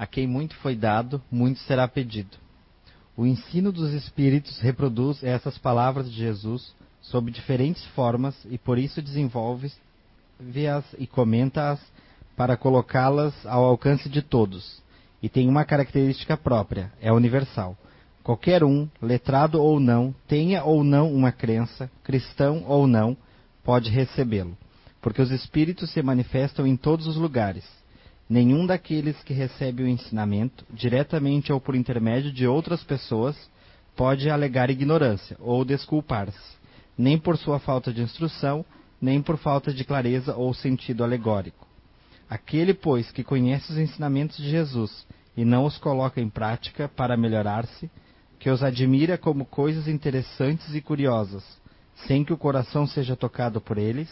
A quem muito foi dado, muito será pedido. O ensino dos Espíritos reproduz essas palavras de Jesus sob diferentes formas e por isso desenvolve-as e comenta-as para colocá-las ao alcance de todos. E tem uma característica própria: é universal. Qualquer um, letrado ou não, tenha ou não uma crença, cristão ou não, pode recebê-lo, porque os espíritos se manifestam em todos os lugares. Nenhum daqueles que recebe o ensinamento, diretamente ou por intermédio de outras pessoas, pode alegar ignorância ou desculpar-se, nem por sua falta de instrução, nem por falta de clareza ou sentido alegórico. Aquele, pois, que conhece os ensinamentos de Jesus e não os coloca em prática para melhorar-se, que os admira como coisas interessantes e curiosas, sem que o coração seja tocado por eles,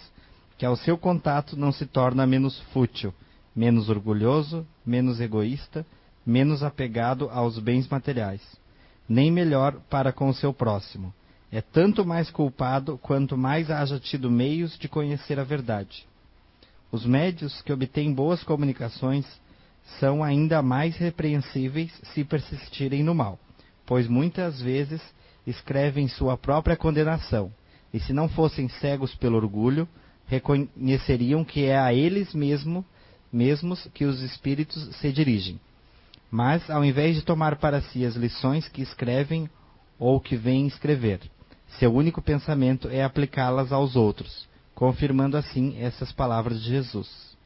que ao seu contato não se torna menos fútil, menos orgulhoso, menos egoísta, menos apegado aos bens materiais, nem melhor para com o seu próximo. É tanto mais culpado quanto mais haja tido meios de conhecer a verdade. Os médios que obtêm boas comunicações são ainda mais repreensíveis se persistirem no mal pois muitas vezes escrevem sua própria condenação, e se não fossem cegos pelo orgulho, reconheceriam que é a eles mesmo, mesmos que os espíritos se dirigem. Mas, ao invés de tomar para si as lições que escrevem ou que vêm escrever, seu único pensamento é aplicá-las aos outros, confirmando assim essas palavras de Jesus.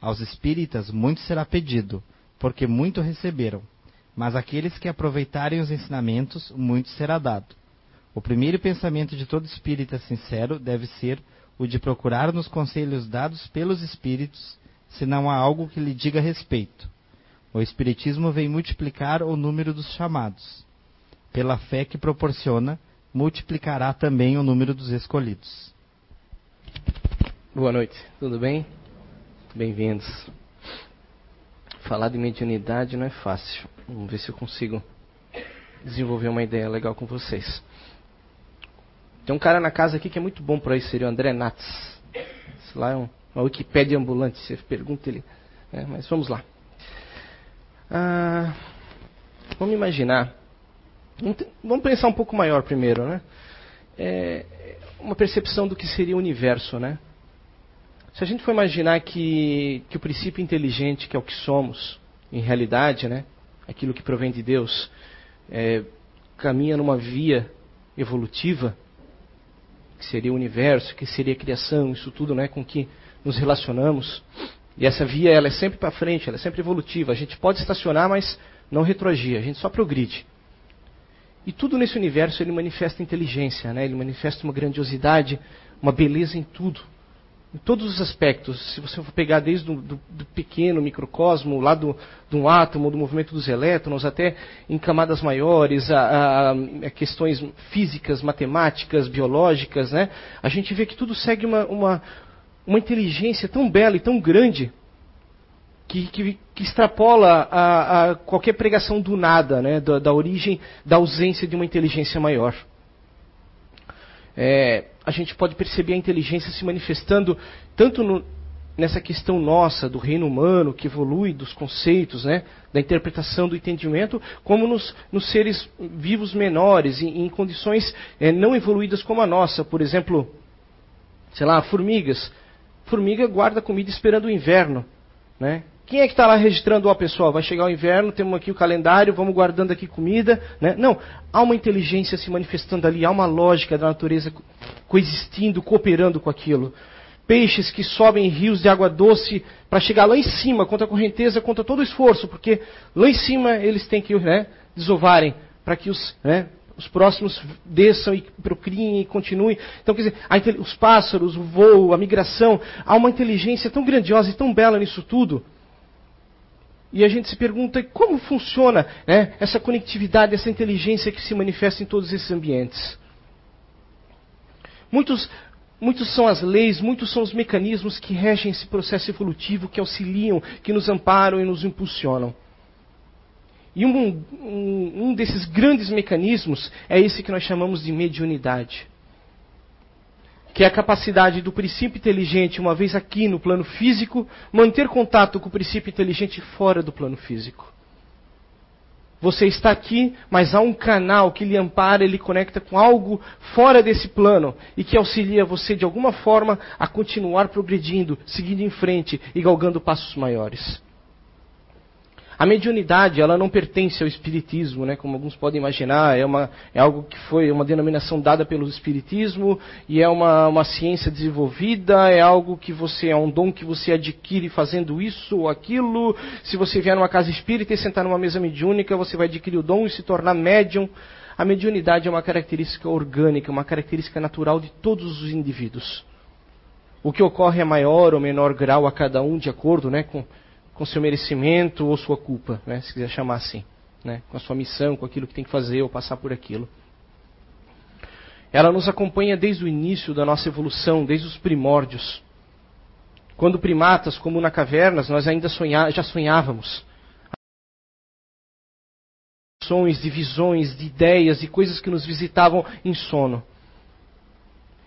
Aos espíritas muito será pedido, porque muito receberam mas aqueles que aproveitarem os ensinamentos, muito será dado. O primeiro pensamento de todo espírita sincero deve ser o de procurar nos conselhos dados pelos espíritos, se não há algo que lhe diga respeito. O espiritismo vem multiplicar o número dos chamados. Pela fé que proporciona, multiplicará também o número dos escolhidos. Boa noite, tudo bem? Bem-vindos. Falar de mediunidade não é fácil. Vamos ver se eu consigo desenvolver uma ideia legal com vocês. Tem um cara na casa aqui que é muito bom para isso, seria o André Nats. Esse lá é um, uma Wikipédia ambulante, você pergunta ele. É, mas vamos lá. Ah, vamos imaginar. Vamos pensar um pouco maior primeiro, né? É uma percepção do que seria o universo, né? Se a gente for imaginar que, que o princípio inteligente, que é o que somos, em realidade, né, aquilo que provém de Deus, é, caminha numa via evolutiva, que seria o universo, que seria a criação, isso tudo né, com que nos relacionamos. E essa via ela é sempre para frente, ela é sempre evolutiva. A gente pode estacionar, mas não retroagir, a gente só progride. E tudo nesse universo ele manifesta inteligência, né? ele manifesta uma grandiosidade, uma beleza em tudo em todos os aspectos. Se você for pegar desde o do, do pequeno microcosmo, lá do, do átomo, do movimento dos elétrons, até em camadas maiores, a, a, a questões físicas, matemáticas, biológicas, né? a gente vê que tudo segue uma, uma, uma inteligência tão bela e tão grande que, que, que extrapola a, a, qualquer pregação do nada, né? da, da origem, da ausência de uma inteligência maior. É, a gente pode perceber a inteligência se manifestando tanto no, nessa questão nossa do reino humano que evolui dos conceitos, né, da interpretação do entendimento, como nos, nos seres vivos menores, em, em condições é, não evoluídas como a nossa. Por exemplo, sei lá, formigas. Formiga guarda comida esperando o inverno, né? Quem é que está lá registrando, ó pessoal, vai chegar o inverno, temos aqui o calendário, vamos guardando aqui comida. Né? Não, há uma inteligência se manifestando ali, há uma lógica da natureza coexistindo, cooperando com aquilo. Peixes que sobem em rios de água doce para chegar lá em cima, contra a correnteza, contra todo o esforço, porque lá em cima eles têm que né, desovarem para que os, né, os próximos desçam e procriem e continuem. Então, quer dizer, os pássaros, o voo, a migração, há uma inteligência tão grandiosa e tão bela nisso tudo e a gente se pergunta como funciona né, essa conectividade, essa inteligência que se manifesta em todos esses ambientes. Muitos, muitos são as leis, muitos são os mecanismos que regem esse processo evolutivo, que auxiliam, que nos amparam e nos impulsionam. E um, um, um desses grandes mecanismos é esse que nós chamamos de mediunidade que é a capacidade do princípio inteligente, uma vez aqui no plano físico, manter contato com o princípio inteligente fora do plano físico. Você está aqui, mas há um canal que lhe ampara, ele conecta com algo fora desse plano e que auxilia você de alguma forma a continuar progredindo, seguindo em frente e galgando passos maiores. A mediunidade, ela não pertence ao espiritismo, né, como alguns podem imaginar, é, uma, é algo que foi uma denominação dada pelo espiritismo e é uma, uma ciência desenvolvida, é algo que você, é um dom que você adquire fazendo isso ou aquilo. Se você vier numa casa espírita e sentar numa mesa mediúnica, você vai adquirir o dom e se tornar médium. A mediunidade é uma característica orgânica, uma característica natural de todos os indivíduos. O que ocorre a maior ou menor grau a cada um, de acordo né, com com seu merecimento ou sua culpa, né, se quiser chamar assim, né, com a sua missão, com aquilo que tem que fazer ou passar por aquilo. Ela nos acompanha desde o início da nossa evolução, desde os primórdios. Quando primatas, como na cavernas, nós ainda sonha, já sonhávamos. Sonhos, de visões, de ideias, de coisas que nos visitavam em sono.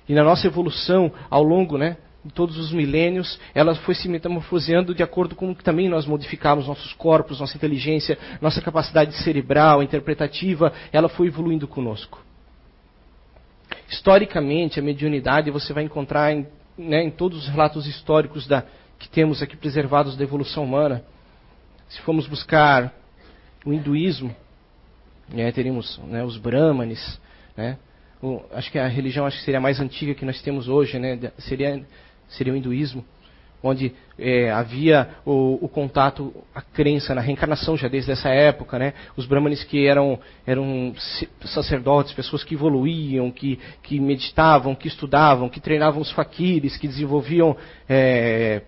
E na nossa evolução, ao longo né, de todos os milênios, ela foi se metamorfoseando de acordo com que também nós modificamos nossos corpos, nossa inteligência, nossa capacidade cerebral, interpretativa, ela foi evoluindo conosco. Historicamente, a mediunidade você vai encontrar em, né, em todos os relatos históricos da, que temos aqui preservados da evolução humana. Se formos buscar o hinduísmo, né, teríamos né, os brahmanes, né, o, acho que a religião acho que seria a mais antiga que nós temos hoje, né, seria seria o hinduísmo, onde é, havia o, o, contato, a crença na reencarnação já desde essa época, né? Os brahmanes que eram, eram sacerdotes, pessoas que evoluíam, que, que meditavam, que estudavam, que treinavam os faquires, que desenvolviam é,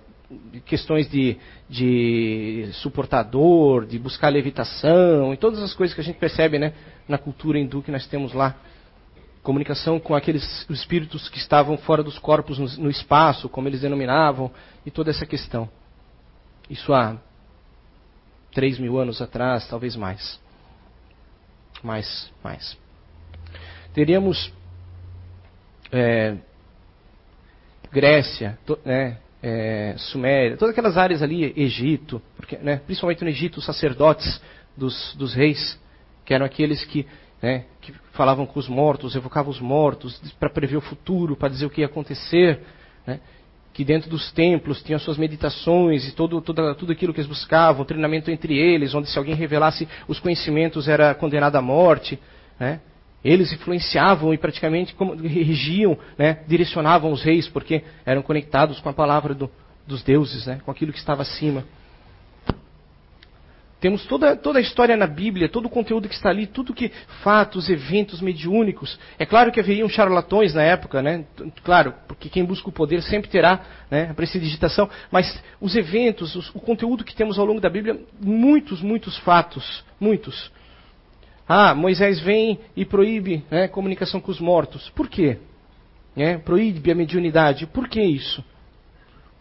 questões de, de suportador, de buscar levitação, e todas as coisas que a gente percebe né, na cultura hindu que nós temos lá comunicação com aqueles espíritos que estavam fora dos corpos no, no, espaço, como eles denominavam, e toda essa questão. Isso há três mil anos atrás, talvez mais. Mais, mais. Teríamos é, Grécia, to, né, é, Suméria, todas aquelas áreas ali, Egito, porque, né, principalmente no Egito, os sacerdotes dos, dos reis, que eram aqueles que né, que falavam com os mortos, evocavam os mortos para prever o futuro, para dizer o que ia acontecer, né, que dentro dos templos tinham suas meditações e todo, tudo aquilo que eles buscavam, treinamento entre eles, onde se alguém revelasse os conhecimentos era condenado à morte. Né, eles influenciavam e praticamente regiam, né, direcionavam os reis, porque eram conectados com a palavra do, dos deuses, né, com aquilo que estava acima. Temos toda, toda a história na Bíblia, todo o conteúdo que está ali, tudo que fatos, eventos mediúnicos. É claro que haveriam charlatões na época, né? Claro, porque quem busca o poder sempre terá né, a prestidigitação. Mas os eventos, os, o conteúdo que temos ao longo da Bíblia, muitos, muitos fatos, muitos. Ah, Moisés vem e proíbe né, comunicação com os mortos. Por quê? É, proíbe a mediunidade. Por que isso?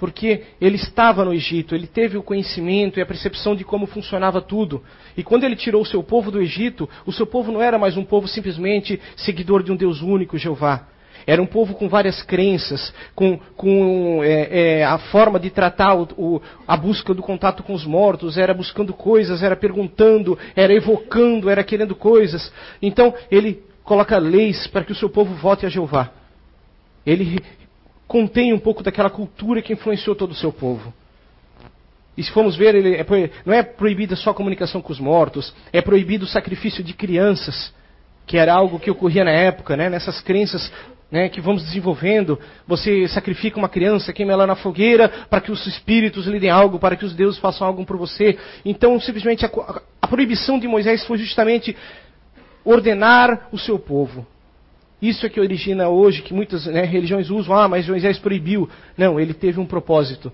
Porque ele estava no Egito, ele teve o conhecimento e a percepção de como funcionava tudo. E quando ele tirou o seu povo do Egito, o seu povo não era mais um povo simplesmente seguidor de um Deus único, Jeová. Era um povo com várias crenças, com, com é, é, a forma de tratar o, o, a busca do contato com os mortos, era buscando coisas, era perguntando, era evocando, era querendo coisas. Então ele coloca leis para que o seu povo vote a Jeová. Ele contém um pouco daquela cultura que influenciou todo o seu povo. E se formos ver, ele é, não é proibida só a comunicação com os mortos, é proibido o sacrifício de crianças, que era algo que ocorria na época, né? nessas crenças né, que vamos desenvolvendo. Você sacrifica uma criança, queima ela na fogueira, para que os espíritos lhe deem algo, para que os deuses façam algo por você. Então, simplesmente, a, a proibição de Moisés foi justamente ordenar o seu povo. Isso é que origina hoje que muitas né, religiões usam, ah, mas Moisés proibiu. Não, ele teve um propósito.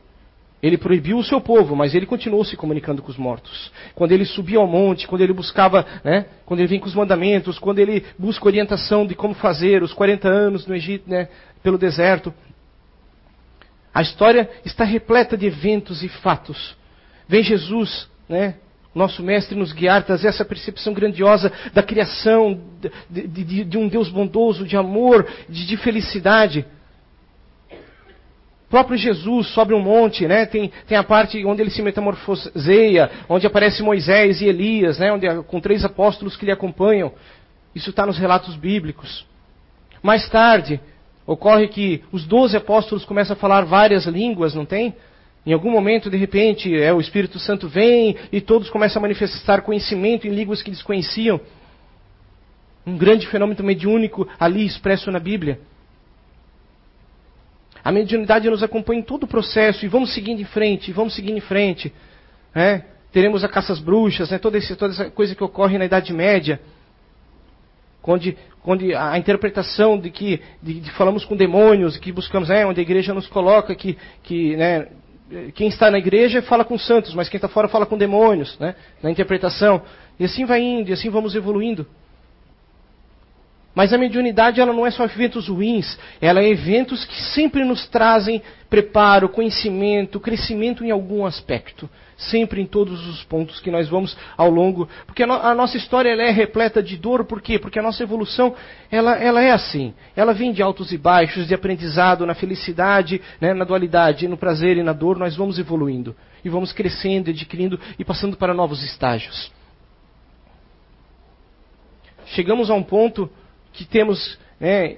Ele proibiu o seu povo, mas ele continuou se comunicando com os mortos. Quando ele subia ao monte, quando ele buscava, né, quando ele vinha com os mandamentos, quando ele busca orientação de como fazer, os 40 anos no Egito, né, pelo deserto. A história está repleta de eventos e fatos. Vem Jesus, né, nosso mestre nos guiar, trazer essa percepção grandiosa da criação, de, de, de, um Deus bondoso, de amor, de, de felicidade. O próprio Jesus sobe um monte, né? Tem, tem a parte onde ele se metamorfoseia, onde aparece Moisés e Elias, né? Onde, com três apóstolos que lhe acompanham. Isso está nos relatos bíblicos. Mais tarde, ocorre que os doze apóstolos começam a falar várias línguas, não tem? Em algum momento, de repente, é, o Espírito Santo vem e todos começam a manifestar conhecimento em línguas que desconheciam. Um grande fenômeno mediúnico ali expresso na Bíblia. A mediunidade nos acompanha em todo o processo e vamos seguindo em frente, vamos seguindo em frente. Né? Teremos a caça às bruxas, né? toda, esse, toda essa coisa que ocorre na Idade Média, onde, onde a interpretação de que de, de falamos com demônios, que buscamos, né? onde a igreja nos coloca que, que né? Quem está na igreja fala com santos, mas quem está fora fala com demônios, né? na interpretação. E assim vai indo, e assim vamos evoluindo. Mas a mediunidade ela não é só eventos ruins, ela é eventos que sempre nos trazem preparo, conhecimento, crescimento em algum aspecto. Sempre em todos os pontos que nós vamos ao longo. Porque a, no, a nossa história é repleta de dor, por quê? Porque a nossa evolução ela, ela é assim. Ela vem de altos e baixos, de aprendizado, na felicidade, né, na dualidade, no prazer e na dor, nós vamos evoluindo. E vamos crescendo, adquirindo e passando para novos estágios. Chegamos a um ponto que temos né,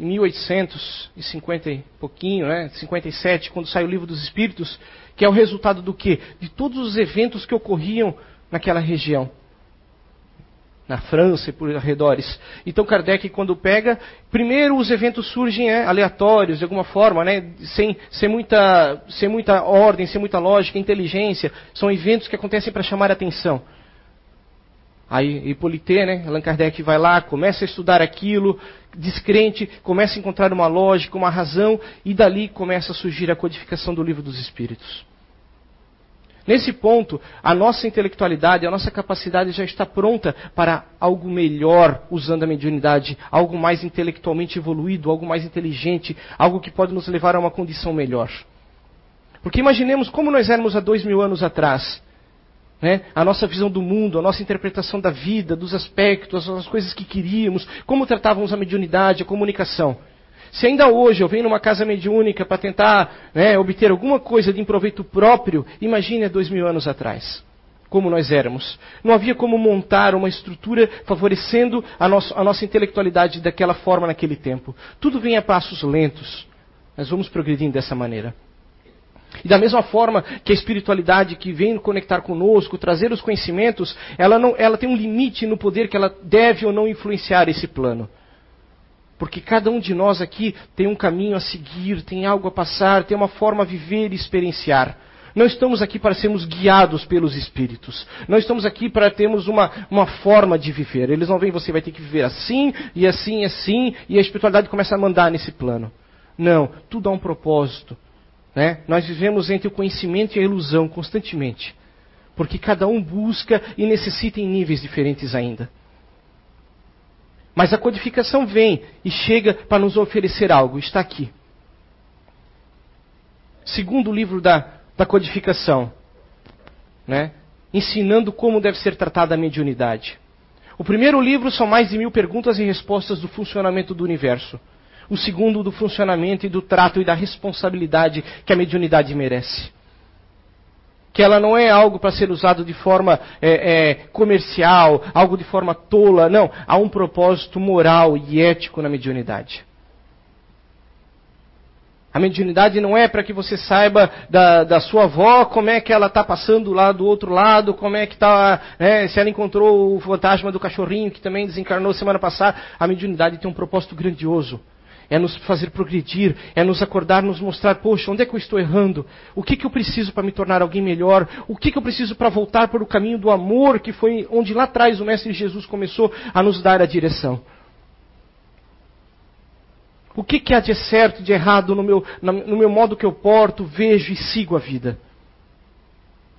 1850 e pouquinho, né, 57, quando sai o livro dos Espíritos, que é o resultado do quê? De todos os eventos que ocorriam naquela região. Na França e por arredores. Então Kardec, quando pega, primeiro os eventos surgem é, aleatórios, de alguma forma, né, sem, sem, muita, sem muita ordem, sem muita lógica, inteligência. São eventos que acontecem para chamar a atenção. Aí Hippolyte, né, Allan Kardec vai lá, começa a estudar aquilo, descrente, começa a encontrar uma lógica, uma razão, e dali começa a surgir a codificação do livro dos Espíritos. Nesse ponto, a nossa intelectualidade, a nossa capacidade já está pronta para algo melhor usando a mediunidade, algo mais intelectualmente evoluído, algo mais inteligente, algo que pode nos levar a uma condição melhor. Porque imaginemos como nós éramos há dois mil anos atrás né? a nossa visão do mundo, a nossa interpretação da vida, dos aspectos, as coisas que queríamos, como tratávamos a mediunidade, a comunicação. Se ainda hoje eu venho numa casa mediúnica para tentar né, obter alguma coisa de proveito próprio, imagine há dois mil anos atrás. Como nós éramos. Não havia como montar uma estrutura favorecendo a, nosso, a nossa intelectualidade daquela forma naquele tempo. Tudo vem a passos lentos. Nós vamos progredindo dessa maneira. E da mesma forma que a espiritualidade que vem conectar conosco, trazer os conhecimentos, ela, não, ela tem um limite no poder que ela deve ou não influenciar esse plano. Porque cada um de nós aqui tem um caminho a seguir, tem algo a passar, tem uma forma a viver e experienciar. Não estamos aqui para sermos guiados pelos espíritos. Não estamos aqui para termos uma, uma forma de viver. Eles não vêm, você vai ter que viver assim, e assim, e assim, e a espiritualidade começa a mandar nesse plano. Não, tudo há um propósito. Né? Nós vivemos entre o conhecimento e a ilusão constantemente. Porque cada um busca e necessita em níveis diferentes ainda. Mas a codificação vem e chega para nos oferecer algo. Está aqui. Segundo o livro da, da codificação, né? ensinando como deve ser tratada a mediunidade. O primeiro livro são mais de mil perguntas e respostas do funcionamento do universo o segundo do funcionamento e do trato e da responsabilidade que a mediunidade merece. Que ela não é algo para ser usado de forma é, é, comercial, algo de forma tola, não. Há um propósito moral e ético na mediunidade. A mediunidade não é para que você saiba da, da, sua avó como é que ela está passando lá do outro lado, como é que está, né, se ela encontrou o fantasma do cachorrinho que também desencarnou semana passada. A mediunidade tem um propósito grandioso é nos fazer progredir, é nos acordar, nos mostrar, poxa, onde é que eu estou errando? O que, que eu preciso para me tornar alguém melhor? O que, que eu preciso para voltar para o caminho do amor, que foi onde lá atrás o Mestre Jesus começou a nos dar a direção? O que, que há de certo, de errado no meu, no meu modo que eu porto, vejo e sigo a vida?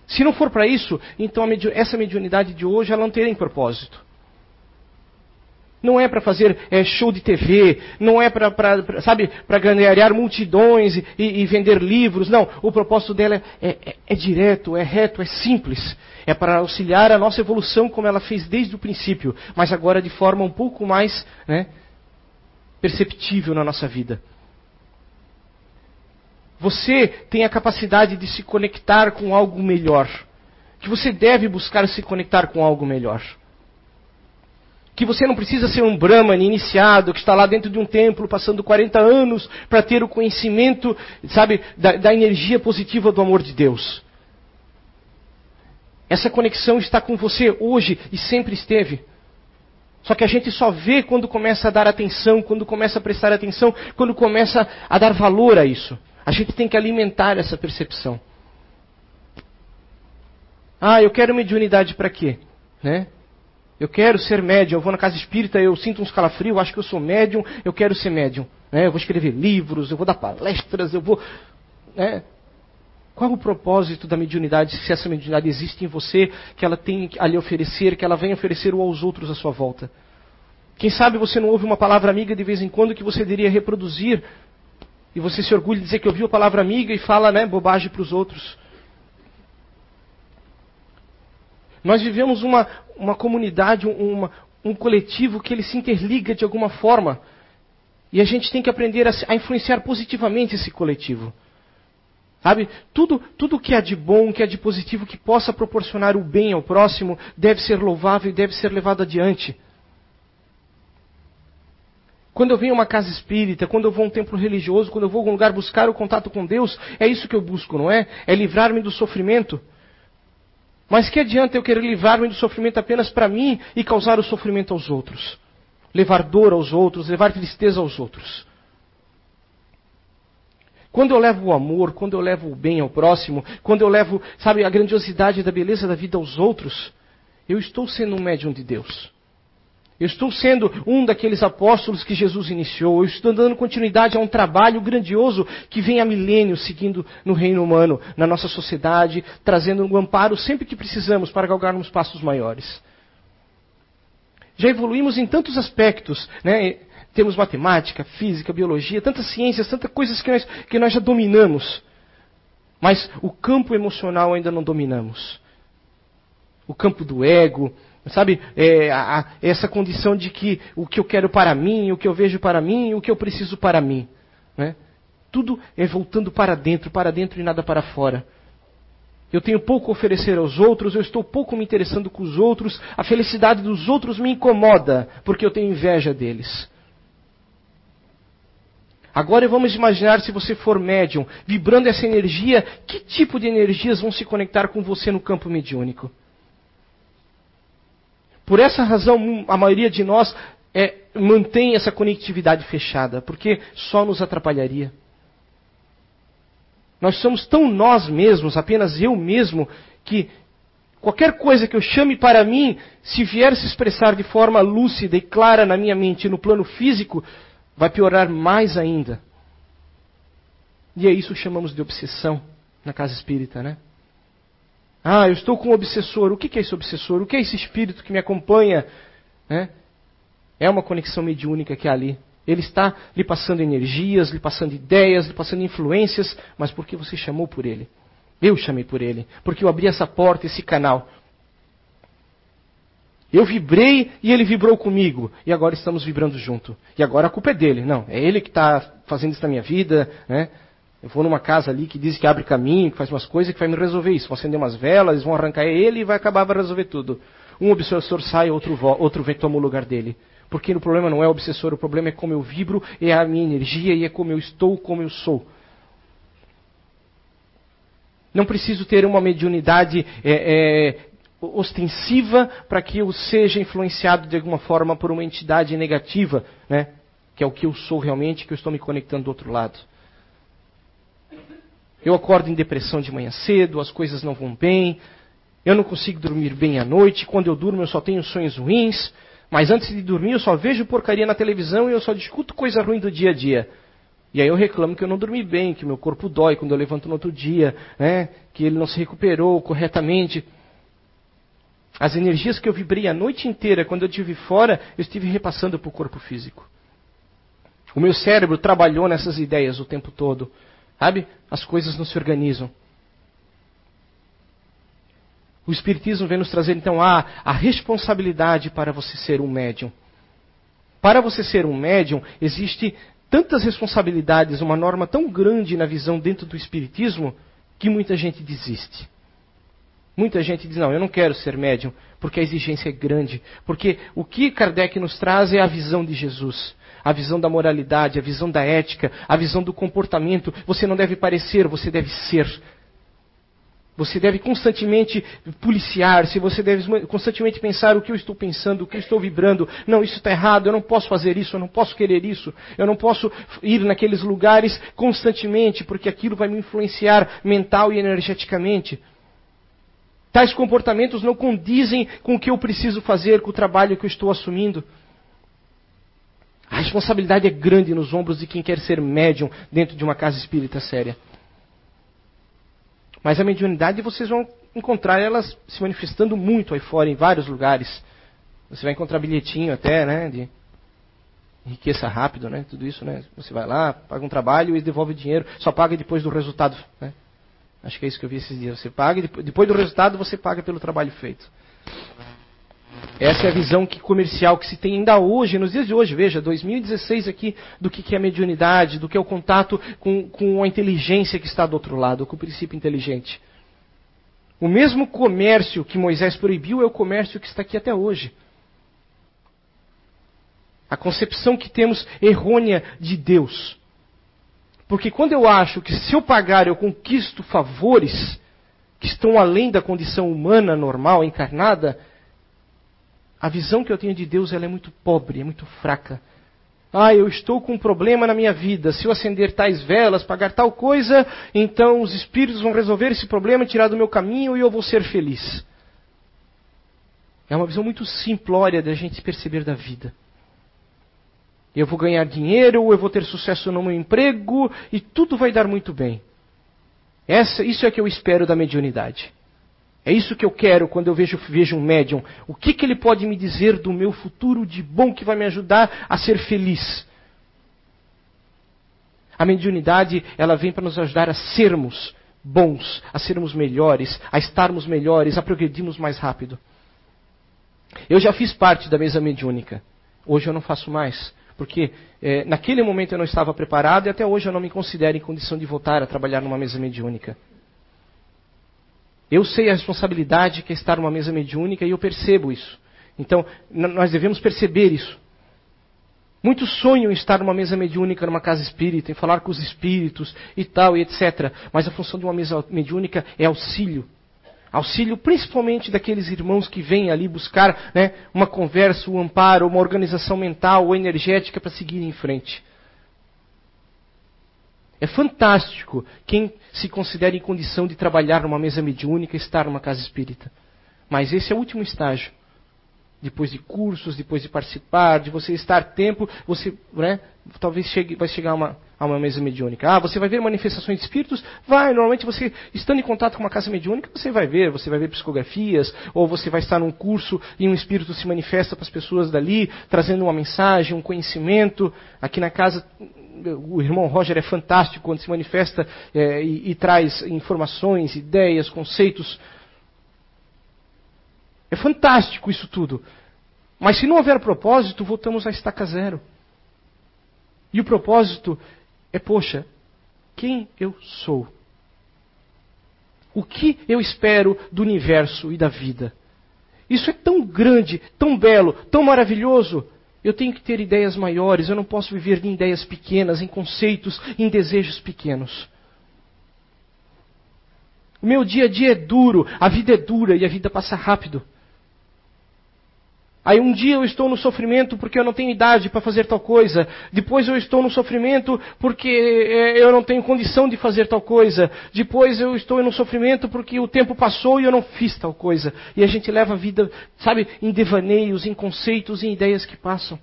Se não for para isso, então essa mediunidade de hoje ela não terá propósito. Não é para fazer é, show de TV, não é para, sabe, para ganhar multidões e, e, vender livros. Não, o propósito dela é, é, é, direto, é reto, é simples. É para auxiliar a nossa evolução como ela fez desde o princípio, mas agora de forma um pouco mais né, perceptível na nossa vida. você tem a capacidade de se conectar com algo melhor. Que você deve buscar se conectar com algo melhor. Que você não precisa ser um Brahman iniciado, que está lá dentro de um templo passando 40 anos para ter o conhecimento, sabe, da, da energia positiva do amor de Deus. Essa conexão está com você hoje e sempre esteve. Só que a gente só vê quando começa a dar atenção, quando começa a prestar atenção, quando começa a dar valor a isso. A gente tem que alimentar essa percepção. Ah, eu quero mediunidade para quê? Né? Eu quero ser médium, eu vou na casa espírita, eu sinto uns calafrios, acho que eu sou médium, eu quero ser médium. Né? Eu vou escrever livros, eu vou dar palestras, eu vou. Né? Qual o propósito da mediunidade, se essa mediunidade existe em você, que ela tem a lhe oferecer, que ela vem oferecer aos outros à sua volta? Quem sabe você não ouve uma palavra amiga de vez em quando que você deveria reproduzir, e você se orgulha de dizer que ouviu a palavra amiga e fala né, bobagem para os outros. Nós vivemos uma, uma comunidade, uma, um coletivo que ele se interliga de alguma forma. E a gente tem que aprender a, a influenciar positivamente esse coletivo. Sabe? Tudo, tudo que é de bom, que é de positivo, que possa proporcionar o bem ao próximo, deve ser louvável e deve ser levado adiante. Quando eu venho a uma casa espírita, quando eu vou a um templo religioso, quando eu vou a algum lugar buscar o contato com Deus, é isso que eu busco, não é? É livrar-me do sofrimento. Mas que adianta eu querer livrar-me do sofrimento apenas para mim e causar o sofrimento aos outros? Levar dor aos outros, levar tristeza aos outros. Quando eu levo o amor, quando eu levo o bem ao próximo, quando eu levo, sabe, a grandiosidade da beleza da vida aos outros, eu estou sendo um médium de Deus. Eu estou sendo um daqueles apóstolos que Jesus iniciou. Eu estou dando continuidade a um trabalho grandioso que vem há milênios seguindo no reino humano, na nossa sociedade, trazendo um amparo sempre que precisamos para galgarmos passos maiores. Já evoluímos em tantos aspectos, né? Temos matemática, física, biologia, tantas ciências, tantas coisas que nós, que nós já dominamos. Mas o campo emocional ainda não dominamos. O campo do ego, Sabe, é, a, essa condição de que o que eu quero para mim, o que eu vejo para mim, o que eu preciso para mim. Né? Tudo é voltando para dentro, para dentro e nada para fora. Eu tenho pouco a oferecer aos outros, eu estou pouco me interessando com os outros, a felicidade dos outros me incomoda, porque eu tenho inveja deles. Agora vamos imaginar se você for médium, vibrando essa energia, que tipo de energias vão se conectar com você no campo mediúnico? Por essa razão, a maioria de nós é, mantém essa conectividade fechada, porque só nos atrapalharia. Nós somos tão nós mesmos, apenas eu mesmo, que qualquer coisa que eu chame para mim, se vier se expressar de forma lúcida e clara na minha mente no plano físico, vai piorar mais ainda. E é isso que chamamos de obsessão na casa espírita, né? Ah, eu estou com um obsessor. O que é esse obsessor? O que é esse espírito que me acompanha? É, é uma conexão mediúnica que há ali. Ele está lhe passando energias, lhe passando ideias, lhe passando influências, mas porque você chamou por ele. Eu chamei por ele, porque eu abri essa porta, esse canal. Eu vibrei e ele vibrou comigo. E agora estamos vibrando junto. E agora a culpa é dele. Não, é ele que está fazendo isso na minha vida. Né? Eu vou numa casa ali que diz que abre caminho, que faz umas coisas que vai me resolver isso. Vão acender umas velas, vão arrancar ele e vai acabar vai resolver tudo. Um obsessor sai, outro, outro vem toma o lugar dele. Porque o problema não é o obsessor, o problema é como eu vibro, é a minha energia e é como eu estou, como eu sou. Não preciso ter uma mediunidade é, é, ostensiva para que eu seja influenciado de alguma forma por uma entidade negativa, né? que é o que eu sou realmente, que eu estou me conectando do outro lado. Eu acordo em depressão de manhã cedo, as coisas não vão bem, eu não consigo dormir bem à noite, quando eu durmo eu só tenho sonhos ruins, mas antes de dormir eu só vejo porcaria na televisão e eu só discuto coisa ruim do dia a dia. E aí eu reclamo que eu não dormi bem, que meu corpo dói quando eu levanto no outro dia, né? que ele não se recuperou corretamente. As energias que eu vibrei a noite inteira quando eu estive fora, eu estive repassando para o corpo físico. O meu cérebro trabalhou nessas ideias o tempo todo. Sabe? As coisas não se organizam. O Espiritismo vem nos trazer então a, a responsabilidade para você ser um médium. Para você ser um médium, existe tantas responsabilidades, uma norma tão grande na visão dentro do Espiritismo, que muita gente desiste. Muita gente diz: não, eu não quero ser médium, porque a exigência é grande. Porque o que Kardec nos traz é a visão de Jesus. A visão da moralidade, a visão da ética, a visão do comportamento. Você não deve parecer, você deve ser. Você deve constantemente policiar-se, você deve constantemente pensar o que eu estou pensando, o que eu estou vibrando. Não, isso está errado, eu não posso fazer isso, eu não posso querer isso, eu não posso ir naqueles lugares constantemente, porque aquilo vai me influenciar mental e energeticamente. Tais comportamentos não condizem com o que eu preciso fazer, com o trabalho que eu estou assumindo. A responsabilidade é grande nos ombros de quem quer ser médium dentro de uma casa espírita séria. Mas a mediunidade vocês vão encontrar elas se manifestando muito aí fora, em vários lugares. Você vai encontrar bilhetinho até, né? De enriqueça rápido, né? Tudo isso, né? Você vai lá, paga um trabalho e devolve o dinheiro, só paga depois do resultado, né? Acho que é isso que eu vi esses dias. Você paga e depois do resultado você paga pelo trabalho feito. Essa é a visão que, comercial que se tem ainda hoje, nos dias de hoje, veja, 2016 aqui, do que, é a mediunidade, do que é o contato com, com a inteligência que está do outro lado, com o princípio inteligente. O mesmo comércio que Moisés proibiu é o comércio que está aqui até hoje. A concepção que temos errônea de Deus. Porque quando eu acho que se eu pagar eu conquisto favores que estão além da condição humana normal, encarnada, a visão que eu tenho de Deus ela é muito pobre, é muito fraca. Ah, eu estou com um problema na minha vida. Se eu acender tais velas, pagar tal coisa, então os espíritos vão resolver esse problema, tirar do meu caminho e eu vou ser feliz. É uma visão muito simplória da gente perceber da vida. Eu vou ganhar dinheiro, eu vou ter sucesso no meu emprego e tudo vai dar muito bem. Essa, isso é que eu espero da mediunidade. É isso que eu quero quando eu vejo, vejo um médium. O que, que ele pode me dizer do meu futuro de bom que vai me ajudar a ser feliz? A mediunidade, ela vem para nos ajudar a sermos bons, a sermos melhores, a estarmos melhores, a progredirmos mais rápido. Eu já fiz parte da mesa mediúnica. Hoje eu não faço mais. Porque é, naquele momento eu não estava preparado e até hoje eu não me considero em condição de voltar a trabalhar numa mesa mediúnica. Eu sei a responsabilidade que é estar numa mesa mediúnica e eu percebo isso. Então, nós devemos perceber isso. Muitos sonham em estar numa mesa mediúnica, numa casa espírita, em falar com os espíritos e tal e etc. Mas a função de uma mesa mediúnica é auxílio. Auxílio principalmente daqueles irmãos que vêm ali buscar né, uma conversa, um amparo, uma organização mental ou energética para seguir em frente. É fantástico quem se considera em condição de trabalhar numa mesa mediúnica estar numa casa espírita. Mas esse é o último estágio. Depois de cursos, depois de participar, de você estar tempo, você né, talvez chegue, vai chegar a uma, a uma mesa mediúnica. Ah, você vai ver manifestações de espíritos? Vai, normalmente você, estando em contato com uma casa mediúnica, você vai ver, você vai ver psicografias, ou você vai estar num curso e um espírito se manifesta para as pessoas dali, trazendo uma mensagem, um conhecimento. Aqui na casa, o irmão Roger é fantástico quando se manifesta é, e, e traz informações, ideias, conceitos. É fantástico isso tudo. Mas se não houver propósito, voltamos à estaca zero. E o propósito é, poxa, quem eu sou? O que eu espero do universo e da vida? Isso é tão grande, tão belo, tão maravilhoso. Eu tenho que ter ideias maiores, eu não posso viver em ideias pequenas, em conceitos, em desejos pequenos. O meu dia a dia é duro, a vida é dura e a vida passa rápido. Aí um dia eu estou no sofrimento porque eu não tenho idade para fazer tal coisa. Depois eu estou no sofrimento porque é, eu não tenho condição de fazer tal coisa. Depois eu estou no sofrimento porque o tempo passou e eu não fiz tal coisa. E a gente leva a vida, sabe, em devaneios, em conceitos, em ideias que passam.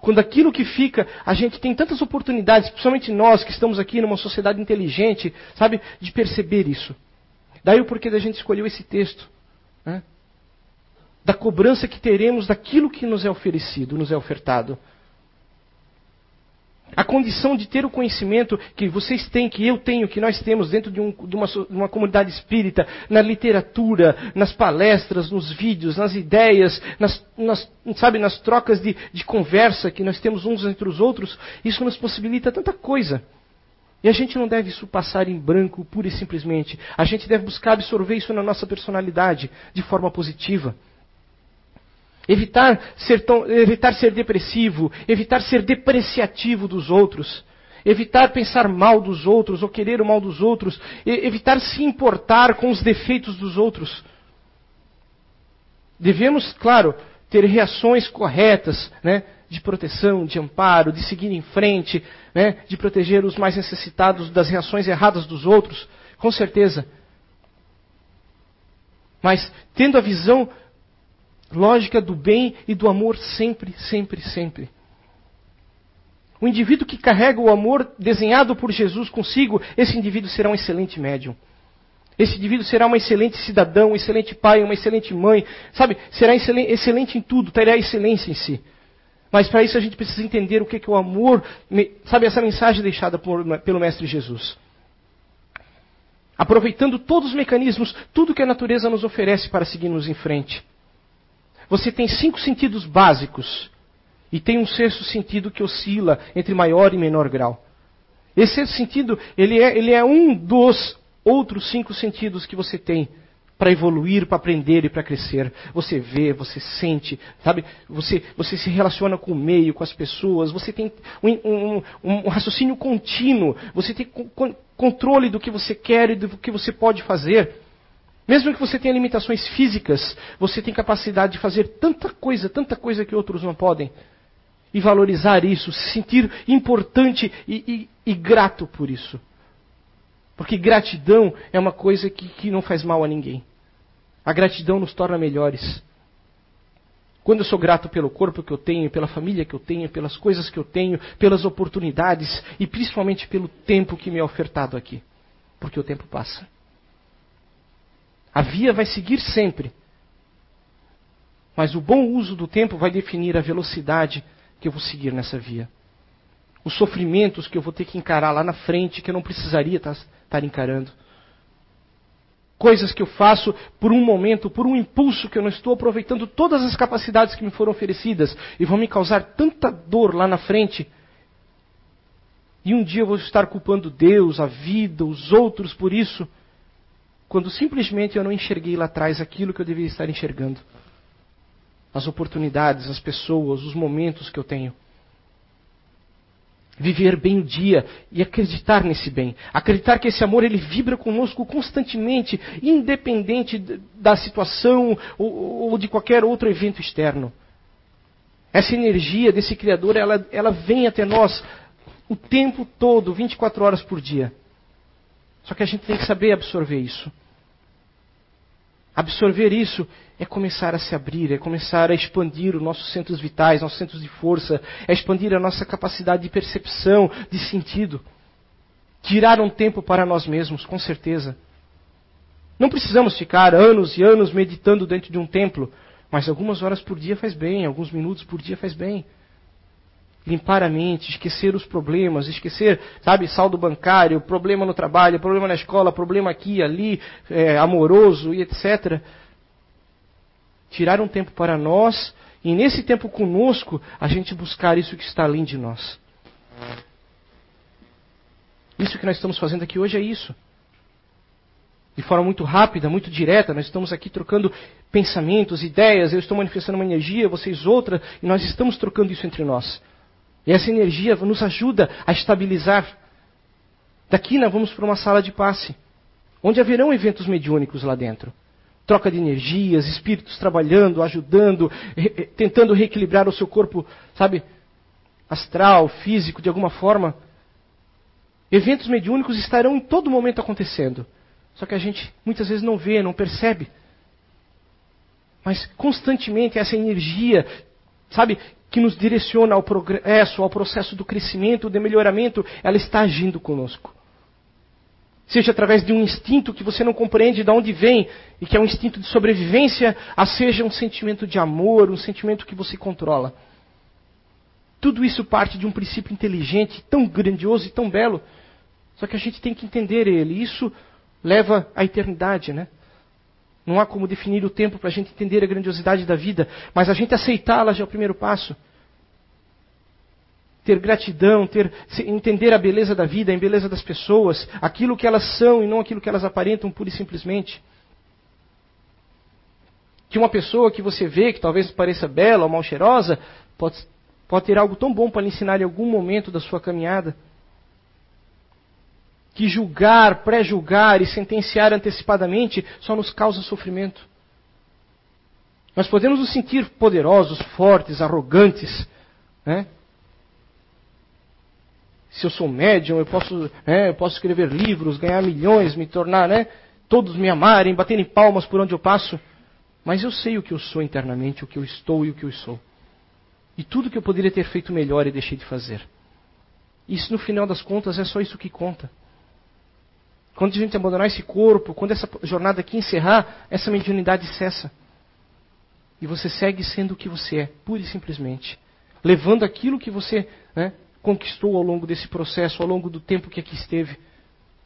Quando aquilo que fica, a gente tem tantas oportunidades, principalmente nós que estamos aqui numa sociedade inteligente, sabe, de perceber isso. Daí o porquê da gente escolheu esse texto. Né? Da cobrança que teremos daquilo que nos é oferecido, nos é ofertado. A condição de ter o conhecimento que vocês têm, que eu tenho, que nós temos dentro de, um, de, uma, de, uma, comunidade espírita, na literatura, nas palestras, nos vídeos, nas ideias, nas, nas sabe, nas trocas de, de conversa que nós temos uns entre os outros, isso nos possibilita tanta coisa. E a gente não deve isso passar em branco pura e simplesmente. A gente deve buscar absorver isso na nossa personalidade de forma positiva. Evitar ser, tão, evitar ser depressivo, evitar ser depreciativo dos outros, evitar pensar mal dos outros ou querer o mal dos outros, evitar se importar com os defeitos dos outros. Devemos, claro, ter reações corretas, né, de proteção, de amparo, de seguir em frente, né, de proteger os mais necessitados das reações erradas dos outros, com certeza. Mas tendo a visão lógica do bem e do amor sempre, sempre, sempre. O indivíduo que carrega o amor desenhado por Jesus consigo, esse indivíduo será um excelente médium. Esse indivíduo será um excelente cidadão, um excelente pai, uma excelente mãe, sabe? Será excelente em tudo, terá excelência em si. Mas para isso a gente precisa entender o que é o amor, sabe? Essa mensagem deixada por, pelo Mestre Jesus. Aproveitando todos os mecanismos, tudo que a natureza nos oferece para seguirmos em frente. Você tem cinco sentidos básicos e tem um sexto sentido que oscila entre maior e menor grau. Esse sexto sentido, ele é, ele é um dos outros cinco sentidos que você tem para evoluir, para aprender e para crescer. Você vê, você sente, sabe? Você, você se relaciona com o meio, com as pessoas, você tem um, um, um raciocínio contínuo, você tem controle do que você quer e do que você pode fazer. Mesmo que você tenha limitações físicas, você tem capacidade de fazer tanta coisa, tanta coisa que outros não podem. E valorizar isso, se sentir importante e, e, e grato por isso. Porque gratidão é uma coisa que, que não faz mal a ninguém. A gratidão nos torna melhores. Quando eu sou grato pelo corpo que eu tenho, pela família que eu tenho, pelas coisas que eu tenho, pelas oportunidades e principalmente pelo tempo que me é ofertado aqui. Porque o tempo passa. A via vai seguir sempre. Mas o bom uso do tempo vai definir a velocidade que eu vou seguir nessa via. Os sofrimentos que eu vou ter que encarar lá na frente que eu não precisaria estar, encarando. Coisas que eu faço por um momento, por um impulso que eu não estou aproveitando todas as capacidades que me foram oferecidas e vão me causar tanta dor lá na frente. E um dia eu vou estar culpando Deus, a vida, os outros por isso quando simplesmente eu não enxerguei lá atrás aquilo que eu deveria estar enxergando. As oportunidades, as pessoas, os momentos que eu tenho. Viver bem o dia e acreditar nesse bem. Acreditar que esse amor ele vibra conosco constantemente, independente da situação ou, ou de qualquer outro evento externo. Essa energia desse Criador, ela, ela vem até nós o tempo todo, 24 horas por dia. Só que a gente tem que saber absorver isso. Absorver isso é começar a se abrir, é começar a expandir os nossos centros vitais, nossos centros de força, é expandir a nossa capacidade de percepção, de sentido. Tirar um tempo para nós mesmos, com certeza. Não precisamos ficar anos e anos meditando dentro de um templo, mas algumas horas por dia faz bem, alguns minutos por dia faz bem limpar a mente, esquecer os problemas, esquecer, sabe, saldo bancário, problema no trabalho, problema na escola, problema aqui, ali, é, amoroso e etc. Tirar um tempo para nós e nesse tempo conosco a gente buscar isso que está além de nós. Isso que nós estamos fazendo aqui hoje é isso. De forma muito rápida, muito direta, nós estamos aqui trocando pensamentos, ideias, eu estou manifestando uma energia, vocês outra, e nós estamos trocando isso entre nós. E essa energia nos ajuda a estabilizar. Daqui nós vamos para uma sala de passe, onde haverão eventos mediúnicos lá dentro. Troca de energias, espíritos trabalhando, ajudando, re tentando reequilibrar o seu corpo, sabe, astral, físico, de alguma forma. Eventos mediúnicos estarão em todo momento acontecendo. Só que a gente muitas vezes não vê, não percebe. Mas constantemente essa energia, sabe, que nos direciona ao progresso, ao processo do crescimento, do melhoramento, ela está agindo conosco. Seja através de um instinto que você não compreende de onde vem, e que é um instinto de sobrevivência, a seja um sentimento de amor, um sentimento que você controla. Tudo isso parte de um princípio inteligente, tão grandioso e tão belo. Só que a gente tem que entender ele. Isso leva à eternidade, né? Não há como definir o tempo para a gente entender a grandiosidade da vida, mas a gente aceitá-la já é o primeiro passo. Ter gratidão, ter, entender a beleza da vida, a beleza das pessoas, aquilo que elas são e não aquilo que elas aparentam pura e simplesmente. Que uma pessoa que você vê, que talvez pareça bela ou mal cheirosa, pode, pode ter algo tão bom para lhe ensinar em algum momento da sua caminhada que julgar, pré-julgar e sentenciar antecipadamente só nos causa sofrimento. Nós podemos nos sentir poderosos, fortes, arrogantes. Né? Se eu sou médium, eu posso, né, eu posso escrever livros, ganhar milhões, me tornar, né, todos me amarem, baterem palmas por onde eu passo. Mas eu sei o que eu sou internamente, o que eu estou e o que eu sou. E tudo que eu poderia ter feito melhor e deixei de fazer. Isso, no final das contas, é só isso que conta. Quando a gente abandonar esse corpo, quando essa jornada aqui encerrar, essa mediunidade cessa. E você segue sendo o que você é, pura e simplesmente. Levando aquilo que você né, conquistou ao longo desse processo, ao longo do tempo que aqui esteve.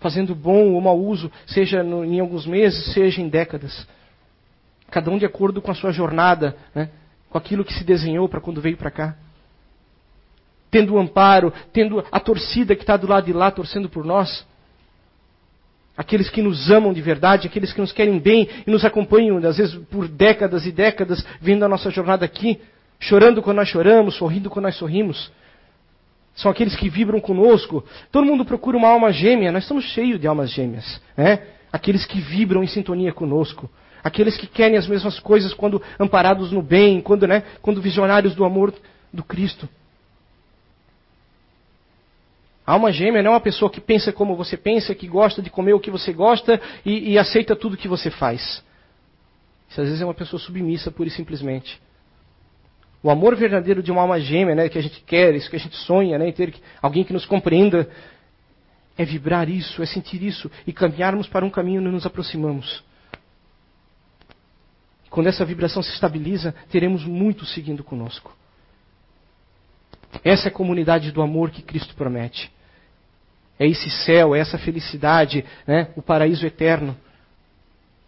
Fazendo bom ou mau uso, seja no, em alguns meses, seja em décadas. Cada um de acordo com a sua jornada, né, com aquilo que se desenhou para quando veio para cá. Tendo o amparo, tendo a torcida que está do lado de lá torcendo por nós aqueles que nos amam de verdade, aqueles que nos querem bem e nos acompanham, às vezes por décadas e décadas, vendo a nossa jornada aqui, chorando quando nós choramos, sorrindo quando nós sorrimos. São aqueles que vibram conosco. Todo mundo procura uma alma gêmea, nós estamos cheios de almas gêmeas. Né? Aqueles que vibram em sintonia conosco. Aqueles que querem as mesmas coisas quando amparados no bem, quando, né, quando visionários do amor do Cristo. Alma gêmea não é uma pessoa que pensa como você pensa, que gosta de comer o que você gosta e, e aceita tudo que você faz. Isso às vezes é uma pessoa submissa, pura e simplesmente. O amor verdadeiro de uma alma gêmea, né, que a gente quer, isso que a gente sonha, né, ter alguém que nos compreenda, é vibrar isso, é sentir isso e caminharmos para um caminho onde nos aproximamos. Quando essa vibração se estabiliza, teremos muito seguindo conosco. Essa é a comunidade do amor que Cristo promete. É esse céu, é essa felicidade, né? o paraíso eterno.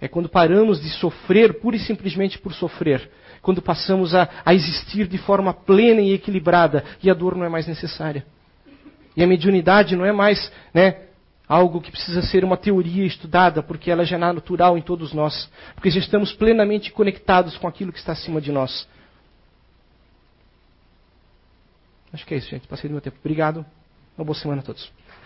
É quando paramos de sofrer pura e simplesmente por sofrer. Quando passamos a, a existir de forma plena e equilibrada e a dor não é mais necessária. E a mediunidade não é mais né, algo que precisa ser uma teoria estudada, porque ela já é natural em todos nós. Porque já estamos plenamente conectados com aquilo que está acima de nós. Acho que é isso, gente. Passei do meu tempo. Obrigado. Uma boa semana a todos.